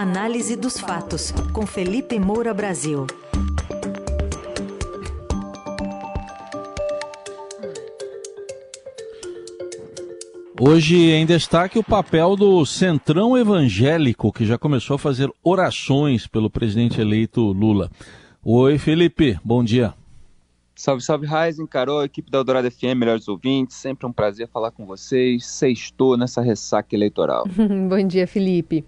Análise dos fatos, com Felipe Moura Brasil. Hoje em destaque o papel do Centrão Evangélico, que já começou a fazer orações pelo presidente eleito Lula. Oi, Felipe, bom dia. Salve, salve, Raizen, Carol, equipe da Eldorado FM, melhores ouvintes, sempre um prazer falar com vocês. Sextou nessa ressaca eleitoral. bom dia, Felipe.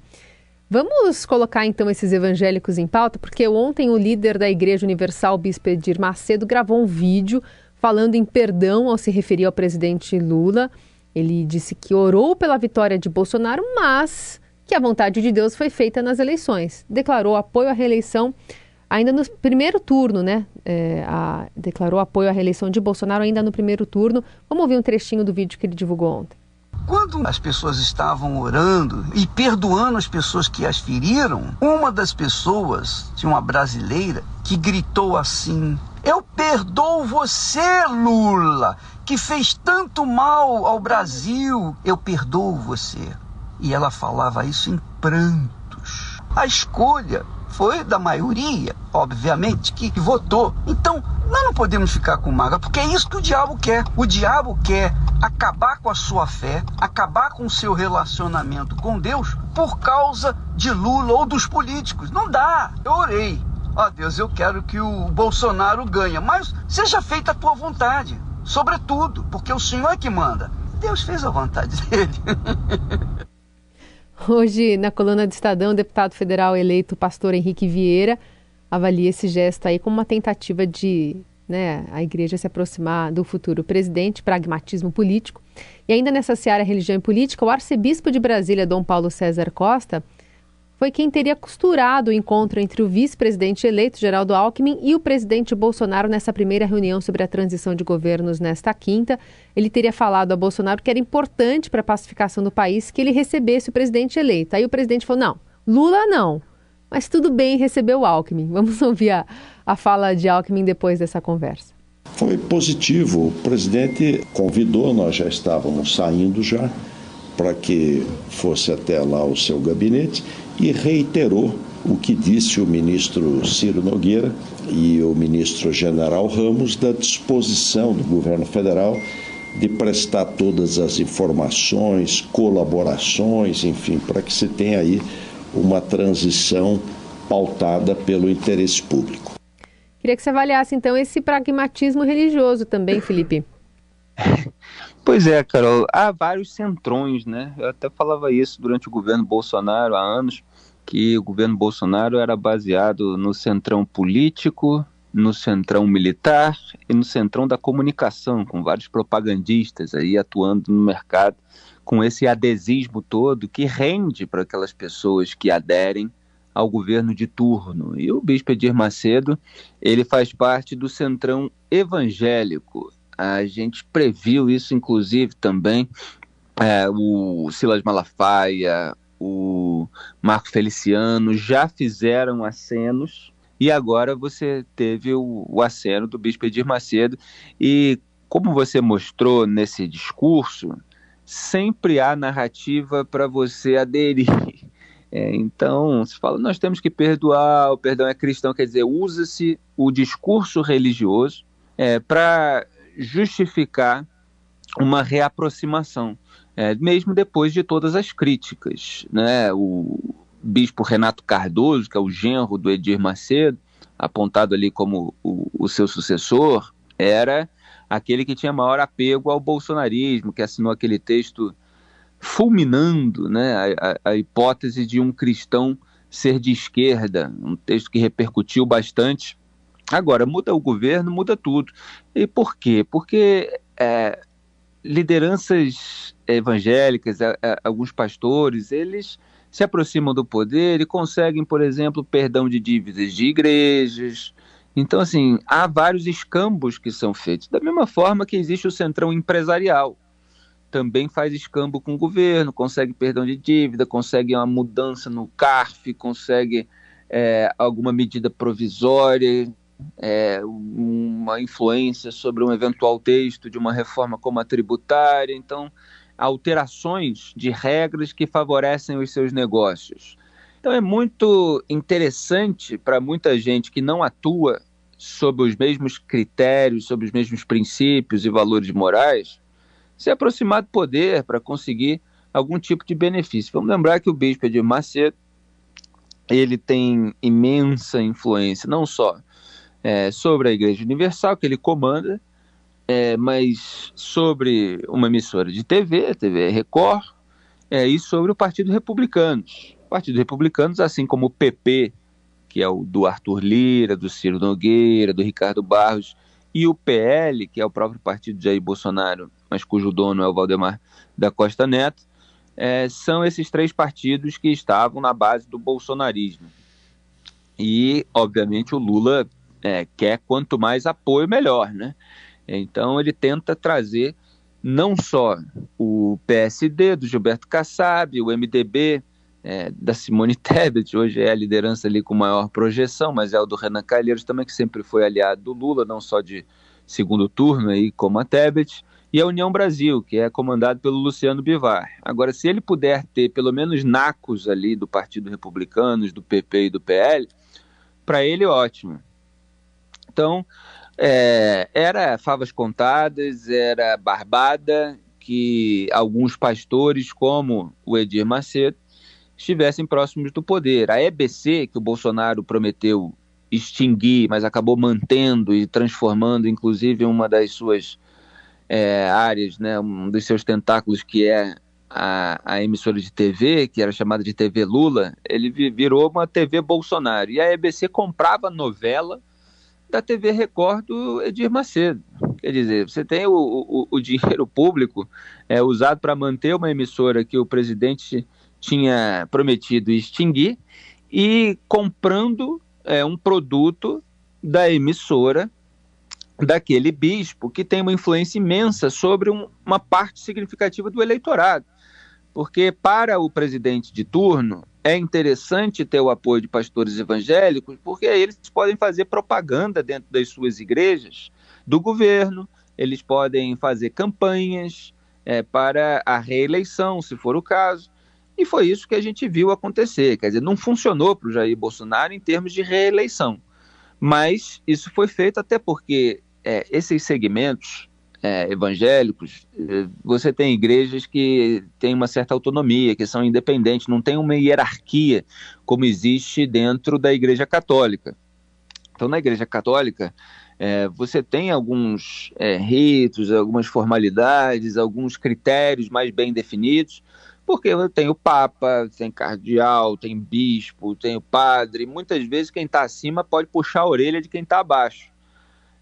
Vamos colocar então esses evangélicos em pauta, porque ontem o líder da Igreja Universal, Bispo Edir Macedo, gravou um vídeo falando em perdão ao se referir ao presidente Lula. Ele disse que orou pela vitória de Bolsonaro, mas que a vontade de Deus foi feita nas eleições. Declarou apoio à reeleição ainda no primeiro turno, né? É, a, declarou apoio à reeleição de Bolsonaro ainda no primeiro turno. Vamos ouvir um trechinho do vídeo que ele divulgou ontem. Quando as pessoas estavam orando e perdoando as pessoas que as feriram, uma das pessoas, de uma brasileira, que gritou assim: Eu perdoo você, Lula que fez tanto mal ao Brasil, eu perdoo você. E ela falava isso em prantos. A escolha foi da maioria, obviamente, que votou. Então, nós não podemos ficar com mágoa, porque é isso que o diabo quer. O diabo quer acabar com a sua fé, acabar com o seu relacionamento com Deus por causa de Lula ou dos políticos. Não dá. Eu orei. Ó oh, Deus, eu quero que o Bolsonaro ganhe, mas seja feita a tua vontade sobretudo, porque o Senhor é que manda. Deus fez a vontade dele. Hoje, na coluna do Estadão, o deputado federal eleito pastor Henrique Vieira avalia esse gesto aí como uma tentativa de né, a igreja se aproximar do futuro presidente, pragmatismo político. E ainda nessa seara religião e política, o arcebispo de Brasília, Dom Paulo César Costa, foi quem teria costurado o encontro entre o vice-presidente eleito, Geraldo Alckmin, e o presidente Bolsonaro nessa primeira reunião sobre a transição de governos nesta quinta. Ele teria falado a Bolsonaro que era importante para a pacificação do país que ele recebesse o presidente eleito. Aí o presidente falou: não, Lula não, mas tudo bem receber o Alckmin. Vamos ouvir a, a fala de Alckmin depois dessa conversa. Foi positivo. O presidente convidou, nós já estávamos saindo já, para que fosse até lá o seu gabinete e reiterou o que disse o ministro Ciro Nogueira e o ministro General Ramos da disposição do governo federal de prestar todas as informações, colaborações, enfim, para que se tenha aí uma transição pautada pelo interesse público. Queria que você avaliasse então esse pragmatismo religioso também, Felipe. Pois é, Carol, há vários centrões, né? Eu até falava isso durante o governo Bolsonaro há anos, que o governo Bolsonaro era baseado no centrão político, no centrão militar e no centrão da comunicação, com vários propagandistas aí atuando no mercado, com esse adesismo todo que rende para aquelas pessoas que aderem ao governo de turno. E o bispo Edir Macedo, ele faz parte do centrão evangélico a gente previu isso, inclusive, também. É, o Silas Malafaia, o Marco Feliciano já fizeram acenos e agora você teve o, o aceno do Bispo Edir Macedo. E como você mostrou nesse discurso, sempre há narrativa para você aderir. É, então, se fala, nós temos que perdoar, o perdão é cristão, quer dizer, usa-se o discurso religioso é, para justificar uma reaproximação, é, mesmo depois de todas as críticas. Né? O bispo Renato Cardoso, que é o genro do Edir Macedo, apontado ali como o, o seu sucessor, era aquele que tinha maior apego ao bolsonarismo, que assinou aquele texto fulminando né, a, a, hipótese de um cristão ser de esquerda, um texto que repercutiu bastante Agora, muda o governo, muda tudo. E por quê? Porque é, lideranças evangélicas, a, a, alguns pastores, eles se aproximam do poder e conseguem, por exemplo, perdão de dívidas de igrejas. Então, assim, há vários escambos que são feitos. Da mesma forma que existe o centrão empresarial. Também faz escambo com o governo, consegue perdão de dívida, consegue uma mudança no CARF, consegue é, alguma medida provisória é, uma influência sobre um eventual texto de uma reforma como a tributária, então alterações de regras que favorecem os seus negócios. Então é muito interessante para muita gente que não atua sob os mesmos critérios, sob os mesmos princípios e valores morais, se aproximar do poder para conseguir algum tipo de benefício. Vamos lembrar que o bispo Edir Macedo ele tem imensa influência, não só é, sobre a Igreja Universal, que ele comanda, é, mas sobre uma emissora de TV, a TV Record, é, e sobre o Partido Republicanos. O Partido Republicanos, assim como o PP, que é o do Arthur Lira, do Ciro Nogueira, do Ricardo Barros, e o PL, que é o próprio partido de Jair Bolsonaro, mas cujo dono é o Valdemar da Costa Neto, é, são esses três partidos que estavam na base do bolsonarismo. E, obviamente, o Lula é, quer quanto mais apoio, melhor, né? Então, ele tenta trazer não só o PSD do Gilberto Kassab, o MDB é, da Simone Tebet, hoje é a liderança ali com maior projeção, mas é o do Renan Calheiros também, que sempre foi aliado do Lula, não só de segundo turno aí, como a Tebet, e a União Brasil, que é comandado pelo Luciano Bivar. Agora, se ele puder ter pelo menos nacos ali do Partido Republicano, do PP e do PL, para ele ótimo. Então, é, era favas contadas, era barbada que alguns pastores, como o Edir Macedo, estivessem próximos do poder. A EBC, que o Bolsonaro prometeu extinguir, mas acabou mantendo e transformando, inclusive, uma das suas é, áreas, né, um dos seus tentáculos, que é a, a, emissora de TV, que era chamada de TV Lula, ele virou uma TV Bolsonaro. E a EBC comprava novela da TV Record do Edir Macedo. Quer dizer, você tem o, o, o dinheiro público é, usado para manter uma emissora que o presidente tinha prometido extinguir e comprando é, um produto da emissora daquele bispo que tem uma influência imensa sobre um, uma parte significativa do eleitorado. Porque para o presidente de turno é interessante ter o apoio de pastores evangélicos, porque eles podem fazer propaganda dentro das suas igrejas do governo, eles podem fazer campanhas é, para a reeleição, se for o caso. E foi isso que a gente viu acontecer. Quer dizer, não funcionou para o Jair Bolsonaro em termos de reeleição. Mas isso foi feito até porque é, esses segmentos é, evangélicos, é, você tem igrejas que têm uma certa autonomia, que são independentes, não tem uma hierarquia como existe dentro da igreja católica. Então, na igreja católica, é, você tem alguns é, ritos, algumas formalidades, alguns critérios mais bem definidos, porque tem o Papa, tem cardeal, tem bispo, tem o padre. Muitas vezes quem está acima pode puxar a orelha de quem está abaixo.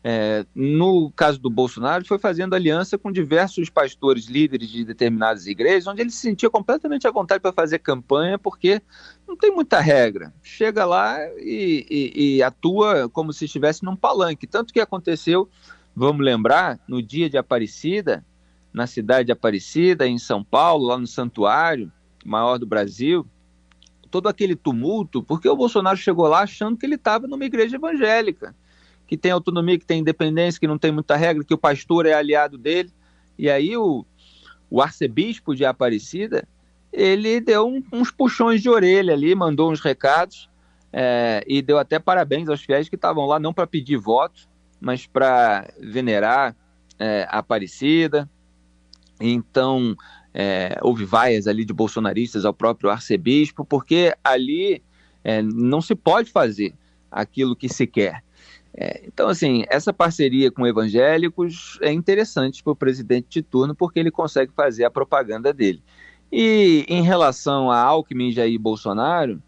É, no caso do Bolsonaro, foi fazendo aliança com diversos pastores líderes de determinadas igrejas, onde ele se sentia completamente à vontade para fazer campanha, porque não tem muita regra. Chega lá e, e, e atua como se estivesse num palanque. Tanto que aconteceu, vamos lembrar, no dia de Aparecida, na cidade de Aparecida, em São Paulo, lá no santuário maior do Brasil, todo aquele tumulto, porque o Bolsonaro chegou lá achando que ele estava numa igreja evangélica, que tem autonomia, que tem independência, que não tem muita regra, que o pastor é aliado dele. E aí o, o arcebispo de Aparecida, ele deu um, uns puxões de orelha ali, mandou uns recados é, e deu até parabéns aos fiéis que estavam lá não para pedir votos, mas para venerar é, Aparecida, então, é, houve vaias ali de bolsonaristas ao próprio arcebispo, porque ali é, não se pode fazer aquilo que se quer. É, então, assim, essa parceria com evangélicos é interessante para o presidente de turno, porque ele consegue fazer a propaganda dele. E em relação a Alckmin e Jair Bolsonaro,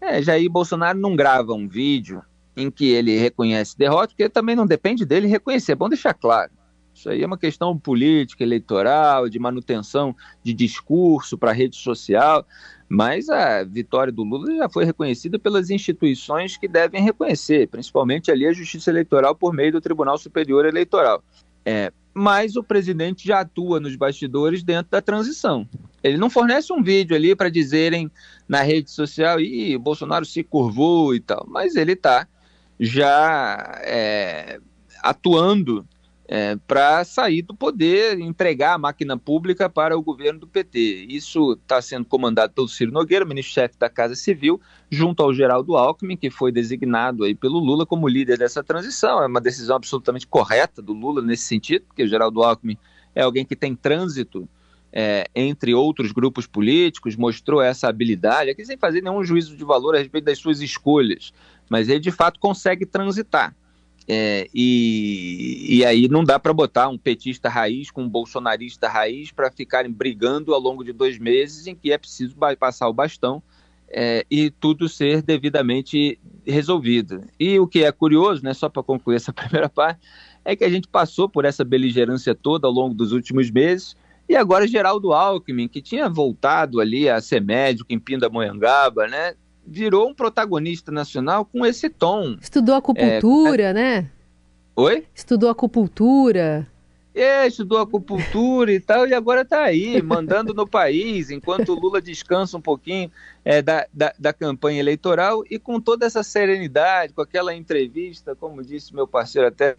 é, Jair Bolsonaro não grava um vídeo em que ele reconhece derrota, porque também não depende dele reconhecer, é bom deixar claro. Isso aí é uma questão política, eleitoral, de manutenção de discurso para a rede social, mas a vitória do Lula já foi reconhecida pelas instituições que devem reconhecer, principalmente ali a Justiça Eleitoral por meio do Tribunal Superior Eleitoral. É, mas o presidente já atua nos bastidores dentro da transição. Ele não fornece um vídeo ali para dizerem na rede social, e Bolsonaro se curvou e tal, mas ele está já é, atuando é, para sair do poder, entregar a máquina pública para o governo do PT. Isso está sendo comandado pelo Ciro Nogueira, ministro-chefe da Casa Civil, junto ao Geraldo Alckmin, que foi designado aí pelo Lula como líder dessa transição. É uma decisão absolutamente correta do Lula nesse sentido, porque o Geraldo Alckmin é alguém que tem trânsito é, entre outros grupos políticos, mostrou essa habilidade, aqui sem fazer nenhum juízo de valor a respeito das suas escolhas, mas ele de fato consegue transitar. É, e, e aí não dá para botar um petista raiz com um bolsonarista raiz para ficarem brigando ao longo de dois meses em que é preciso passar o bastão é, e tudo ser devidamente resolvido. E o que é curioso, né, só para concluir essa primeira parte, é que a gente passou por essa beligerância toda ao longo dos últimos meses e agora Geraldo Alckmin, que tinha voltado ali a ser médico em Pindamonhangaba, né, virou um protagonista nacional com esse tom. Estudou acupuntura, é, né? Oi? Estudou acupuntura. É, estudou acupuntura e tal, e agora está aí, mandando no país, enquanto o Lula descansa um pouquinho é, da, da, da, campanha eleitoral e com toda essa serenidade, com aquela entrevista, como disse meu parceiro até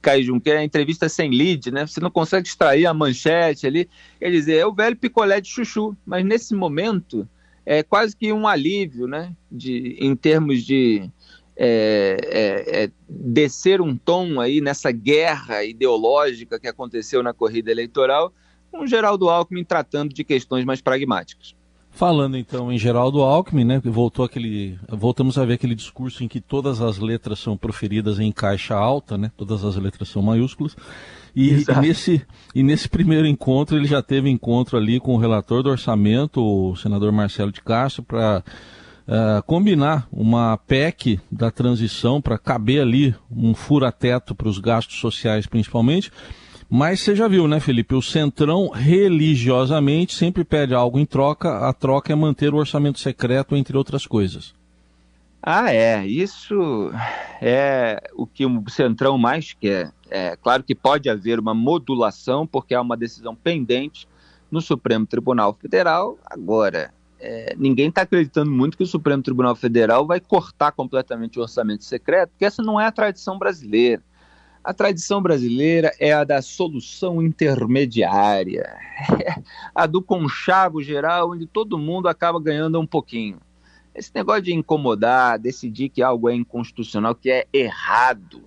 Caio Junqueira, entrevista sem lead, né? Você não consegue extrair a manchete ali. Quer dizer, é o velho picolé de chuchu, mas nesse momento é quase que um alívio, né? De, em termos de é, é, é, descer um tom aí nessa guerra ideológica que aconteceu na corrida eleitoral, com Geraldo Alckmin tratando de questões mais pragmáticas. Falando então em Geraldo Alckmin, né, voltou aquele, voltamos a ver aquele discurso em que todas as letras são proferidas em caixa alta, né, todas as letras são maiúsculas. E, e, nesse, e nesse primeiro encontro ele já teve encontro ali com o relator do orçamento, o senador Marcelo de Castro, para uh, eh, combinar uma PEC da transição para caber ali um fura-teto para os gastos sociais principalmente. Mas você já viu, né, Felipe? O Centrão religiosamente sempre pede algo em troca. A troca é manter o orçamento secreto, entre outras coisas. Ah, é. Isso é o que o Centrão mais quer. É claro que pode haver uma modulação, porque há uma decisão pendente no Supremo Tribunal Federal. Agora, é, ninguém está acreditando muito que o Supremo Tribunal Federal vai cortar completamente o orçamento secreto, porque essa não é a tradição brasileira. A tradição brasileira é a da solução intermediária, a do conchavo geral, onde todo mundo acaba ganhando um pouquinho. Esse negócio de incomodar, decidir que algo é inconstitucional, que é errado,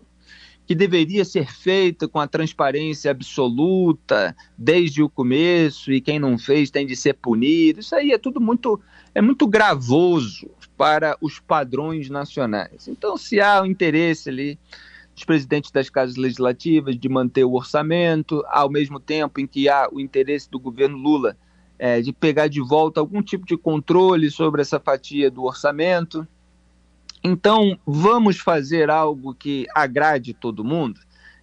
que deveria ser feito com a transparência absoluta desde o começo e quem não fez tem de ser punido. Isso aí é tudo muito é muito gravoso para os padrões nacionais. Então, se há o interesse ali dos presidentes das casas legislativas de manter o orçamento, ao mesmo tempo em que há o interesse do governo Lula é, de pegar de volta algum tipo de controle sobre essa fatia do orçamento. Então, vamos fazer algo que agrade todo mundo?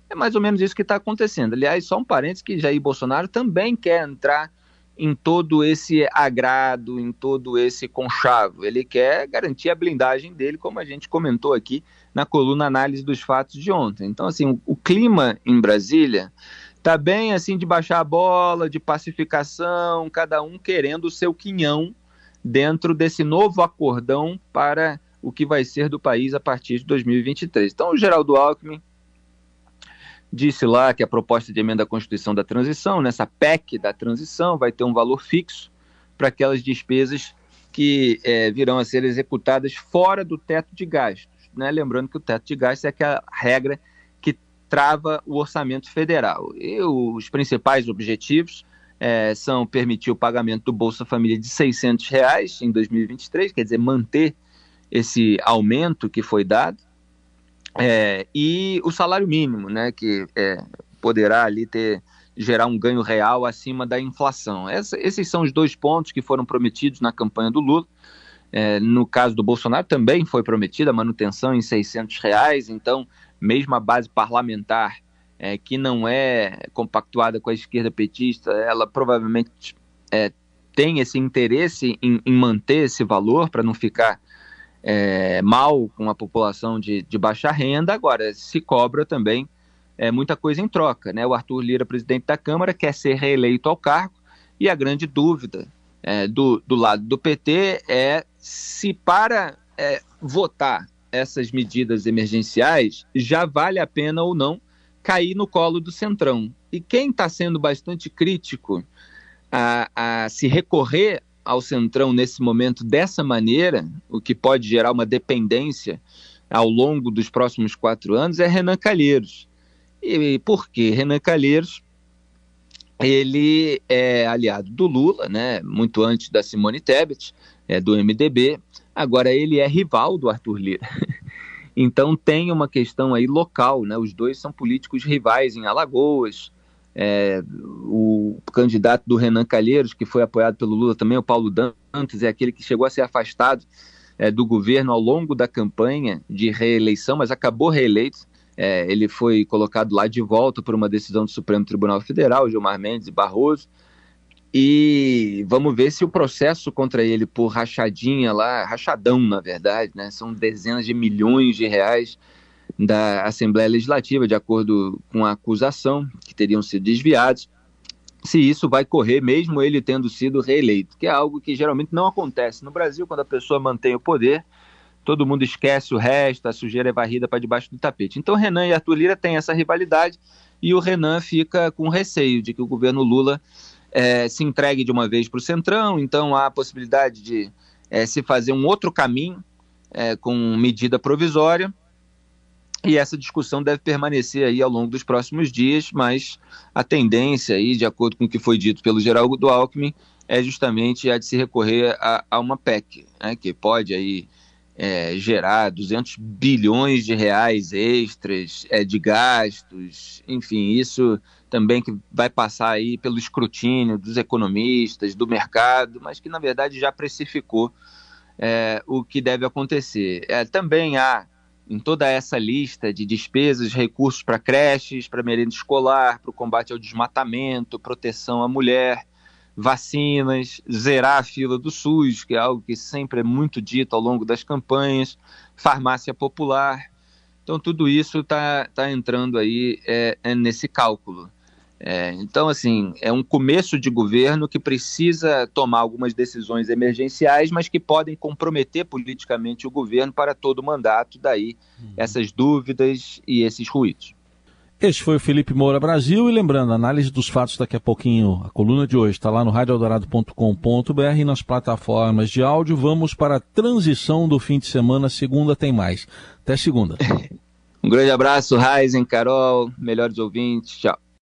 É mais ou menos isso que está acontecendo. Aliás, só um parênteses que Jair Bolsonaro também quer entrar em todo esse agrado, em todo esse conchavo. Ele quer garantir a blindagem dele, como a gente comentou aqui na coluna análise dos fatos de ontem. Então, assim, o, clima em Brasília está bem assim de baixar a bola, de pacificação, cada um querendo o seu quinhão dentro desse novo acordão para o que vai ser do país a partir de 2023. Então, o Geraldo Alckmin disse lá que a proposta de emenda à Constituição da transição, nessa PEC da transição, vai ter um valor fixo para aquelas despesas que é, virão a ser executadas fora do teto de gastos né? lembrando que o teto de gastos é aquela regra que trava o orçamento federal. E os principais objetivos é, são permitir o pagamento do Bolsa Família de 600 reais em 2023, quer dizer, manter esse aumento que foi dado, é, e o salário mínimo, né, que é, poderá ali ter gerar um ganho real acima da inflação. Essa, esses são os dois pontos que foram prometidos na campanha do Lula. É, no caso do Bolsonaro, também foi prometida a manutenção em 600 reais, então, mesmo a base parlamentar, é, que não é compactuada com a esquerda petista, ela provavelmente é, tem esse interesse em, em manter esse valor para não ficar é, mal com a população de, de, baixa renda. Agora, se cobra também é, muita coisa em troca. Né? O Arthur Lira, presidente da Câmara, quer ser reeleito ao cargo e a grande dúvida é, do, do lado do PT é se para é, votar essas medidas emergenciais já vale a pena ou não cair no colo do Centrão. E quem está sendo bastante crítico a, a se recorrer ao Centrão nesse momento dessa maneira, o que pode gerar uma dependência ao longo dos próximos quatro anos, é Renan Calheiros. E por quê? Renan Calheiros ele é aliado do Lula, né, muito antes da Simone Tebet, é, do MDB, agora ele é rival do Arthur Lira. Então tem uma questão aí local, né? Os dois são políticos rivais em Alagoas. É, o candidato do Renan Calheiros, que foi apoiado pelo Lula também, o Paulo Dantas, é aquele que chegou a ser afastado é, do governo ao longo da campanha de reeleição, mas acabou reeleito. É, ele foi colocado lá de volta por uma decisão do Supremo Tribunal Federal, Gilmar Mendes e Barroso. E vamos ver se o processo contra ele por rachadinha lá, rachadão na verdade, né? São dezenas de milhões de reais da Assembleia Legislativa, de acordo com a acusação, que teriam sido desviados. Se isso vai correr, mesmo ele tendo sido reeleito, que é algo que geralmente não acontece no Brasil, quando a pessoa mantém o poder, todo mundo esquece o resto, a sujeira é varrida para debaixo do tapete. Então, Renan e Arthur Lira têm essa rivalidade e o Renan fica com receio de que o governo Lula é, se entregue de uma vez para o Centrão, então há a possibilidade de é, se fazer um outro caminho é, com medida provisória. E essa discussão deve permanecer aí ao longo dos próximos dias, mas a tendência aí, de acordo com o que foi dito pelo Geraldo Alckmin, é justamente a de se recorrer a, a uma PEC, né, que pode aí é, gerar 200 bilhões de reais extras é, de gastos, enfim, isso também que vai passar aí pelo escrutínio dos economistas, do mercado, mas que na verdade já precificou é, o que deve acontecer. É, também há em toda essa lista de despesas, recursos para creches, para merenda escolar, para o combate ao desmatamento, proteção à mulher, vacinas, zerar a fila do SUS, que é algo que sempre é muito dito ao longo das campanhas, farmácia popular. Então, tudo isso está tá entrando aí é, é nesse cálculo. É, então, assim, é um começo de governo que precisa tomar algumas decisões emergenciais, mas que podem comprometer politicamente o governo para todo o mandato, daí uhum. essas dúvidas e esses ruídos. Este foi o Felipe Moura Brasil e lembrando, análise dos fatos daqui a pouquinho, a coluna de hoje está lá no radioeldorado.com.br e nas plataformas de áudio. Vamos para a transição do fim de semana, segunda tem mais. Até segunda. um grande abraço, Raizen, Carol, melhores ouvintes, tchau.